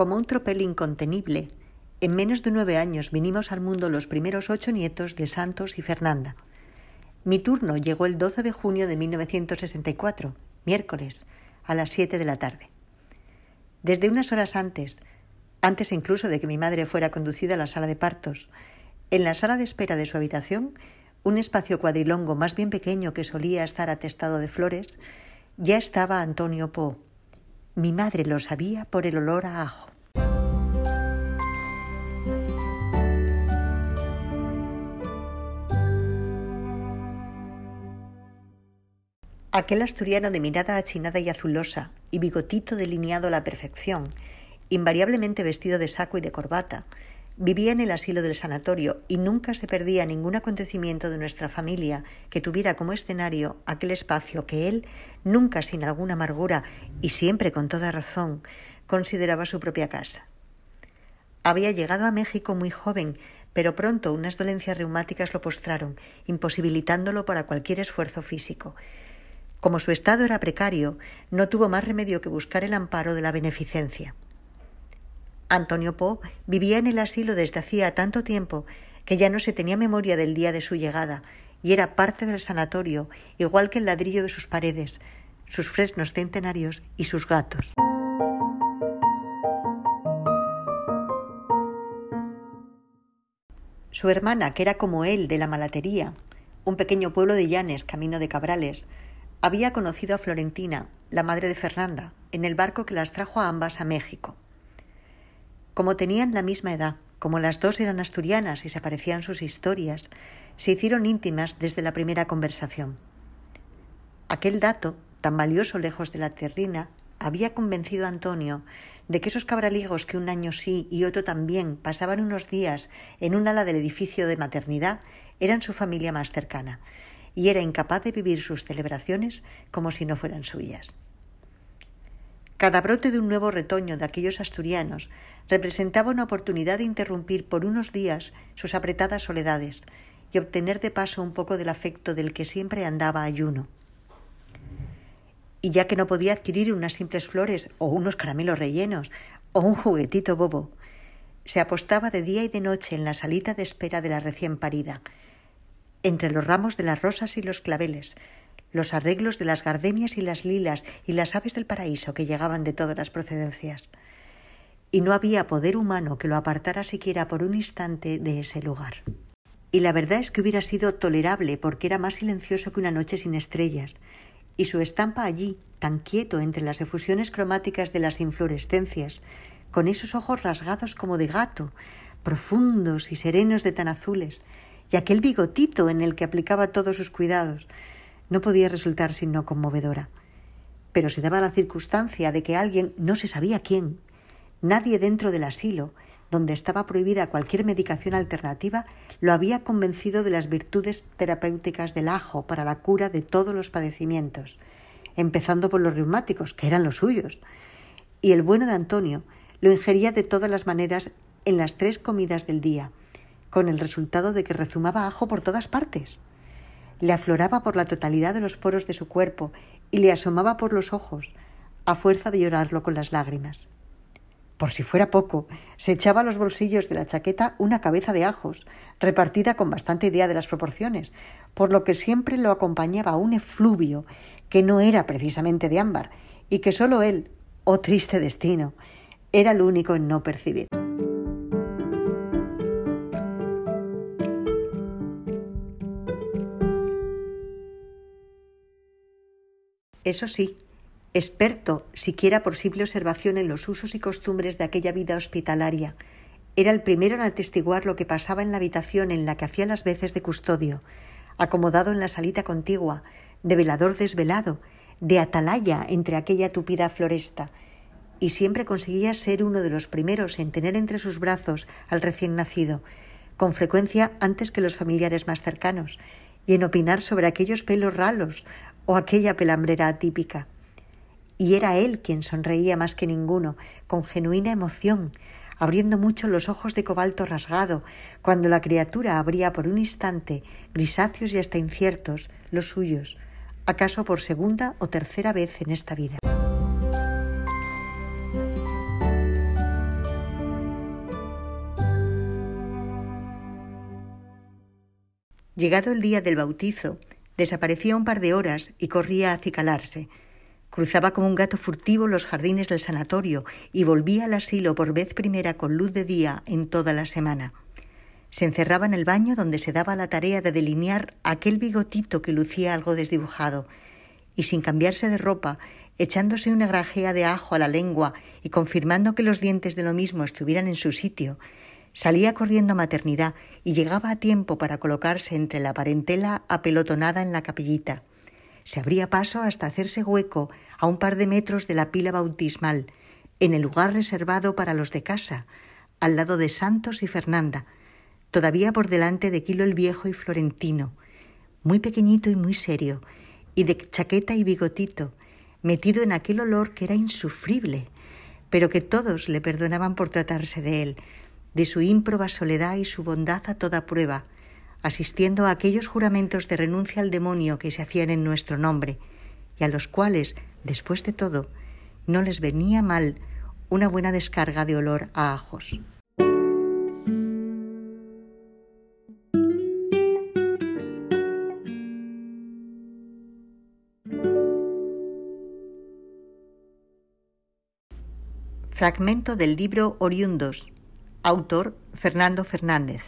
Como un tropel incontenible, en menos de nueve años vinimos al mundo los primeros ocho nietos de Santos y Fernanda. Mi turno llegó el 12 de junio de 1964, miércoles, a las siete de la tarde. Desde unas horas antes, antes incluso de que mi madre fuera conducida a la sala de partos, en la sala de espera de su habitación, un espacio cuadrilongo más bien pequeño que solía estar atestado de flores, ya estaba Antonio Poe. Mi madre lo sabía por el olor a ajo. Aquel asturiano de mirada achinada y azulosa y bigotito delineado a la perfección, invariablemente vestido de saco y de corbata, vivía en el asilo del sanatorio y nunca se perdía ningún acontecimiento de nuestra familia que tuviera como escenario aquel espacio que él, nunca sin alguna amargura y siempre con toda razón, consideraba su propia casa. Había llegado a México muy joven, pero pronto unas dolencias reumáticas lo postraron, imposibilitándolo para cualquier esfuerzo físico, como su estado era precario, no tuvo más remedio que buscar el amparo de la beneficencia. Antonio Poe vivía en el asilo desde hacía tanto tiempo que ya no se tenía memoria del día de su llegada y era parte del sanatorio, igual que el ladrillo de sus paredes, sus fresnos centenarios y sus gatos. Su hermana, que era como él, de la Malatería, un pequeño pueblo de Llanes, camino de Cabrales, había conocido a Florentina, la madre de Fernanda, en el barco que las trajo a ambas a México. Como tenían la misma edad, como las dos eran asturianas y se parecían sus historias, se hicieron íntimas desde la primera conversación. Aquel dato, tan valioso lejos de la terrina, había convencido a Antonio de que esos cabraligos que un año sí y otro también pasaban unos días en un ala del edificio de maternidad eran su familia más cercana y era incapaz de vivir sus celebraciones como si no fueran suyas. Cada brote de un nuevo retoño de aquellos asturianos representaba una oportunidad de interrumpir por unos días sus apretadas soledades y obtener de paso un poco del afecto del que siempre andaba ayuno. Y ya que no podía adquirir unas simples flores o unos caramelos rellenos o un juguetito bobo, se apostaba de día y de noche en la salita de espera de la recién parida, entre los ramos de las rosas y los claveles, los arreglos de las gardenias y las lilas y las aves del paraíso que llegaban de todas las procedencias. Y no había poder humano que lo apartara siquiera por un instante de ese lugar. Y la verdad es que hubiera sido tolerable porque era más silencioso que una noche sin estrellas, y su estampa allí, tan quieto entre las efusiones cromáticas de las inflorescencias, con esos ojos rasgados como de gato, profundos y serenos de tan azules, y aquel bigotito en el que aplicaba todos sus cuidados, no podía resultar sino conmovedora. Pero se daba la circunstancia de que alguien, no se sabía quién, nadie dentro del asilo, donde estaba prohibida cualquier medicación alternativa, lo había convencido de las virtudes terapéuticas del ajo para la cura de todos los padecimientos, empezando por los reumáticos, que eran los suyos. Y el bueno de Antonio lo ingería de todas las maneras en las tres comidas del día, con el resultado de que rezumaba ajo por todas partes. Le afloraba por la totalidad de los poros de su cuerpo y le asomaba por los ojos, a fuerza de llorarlo con las lágrimas. Por si fuera poco, se echaba a los bolsillos de la chaqueta una cabeza de ajos, repartida con bastante idea de las proporciones, por lo que siempre lo acompañaba un efluvio que no era precisamente de ámbar y que sólo él, oh triste destino, era el único en no percibir. Eso sí, experto, siquiera por simple observación en los usos y costumbres de aquella vida hospitalaria, era el primero en atestiguar lo que pasaba en la habitación en la que hacía las veces de custodio, acomodado en la salita contigua, de velador desvelado, de atalaya entre aquella tupida floresta, y siempre conseguía ser uno de los primeros en tener entre sus brazos al recién nacido, con frecuencia antes que los familiares más cercanos, y en opinar sobre aquellos pelos ralos o aquella pelambrera atípica. Y era él quien sonreía más que ninguno, con genuina emoción, abriendo mucho los ojos de cobalto rasgado, cuando la criatura abría por un instante, grisáceos y hasta inciertos, los suyos, acaso por segunda o tercera vez en esta vida. Llegado el día del bautizo, desaparecía un par de horas y corría a acicalarse. Cruzaba como un gato furtivo los jardines del sanatorio y volvía al asilo por vez primera con luz de día en toda la semana. Se encerraba en el baño donde se daba la tarea de delinear aquel bigotito que lucía algo desdibujado, y sin cambiarse de ropa, echándose una grajea de ajo a la lengua y confirmando que los dientes de lo mismo estuvieran en su sitio, salía corriendo a maternidad y llegaba a tiempo para colocarse entre la parentela apelotonada en la capillita. Se abría paso hasta hacerse hueco a un par de metros de la pila bautismal, en el lugar reservado para los de casa, al lado de Santos y Fernanda, todavía por delante de Quilo el Viejo y Florentino, muy pequeñito y muy serio, y de chaqueta y bigotito, metido en aquel olor que era insufrible, pero que todos le perdonaban por tratarse de él, de su ímproba soledad y su bondad a toda prueba, asistiendo a aquellos juramentos de renuncia al demonio que se hacían en nuestro nombre, y a los cuales, después de todo, no les venía mal una buena descarga de olor a ajos. Fragmento del libro Oriundos. Autor Fernando Fernández.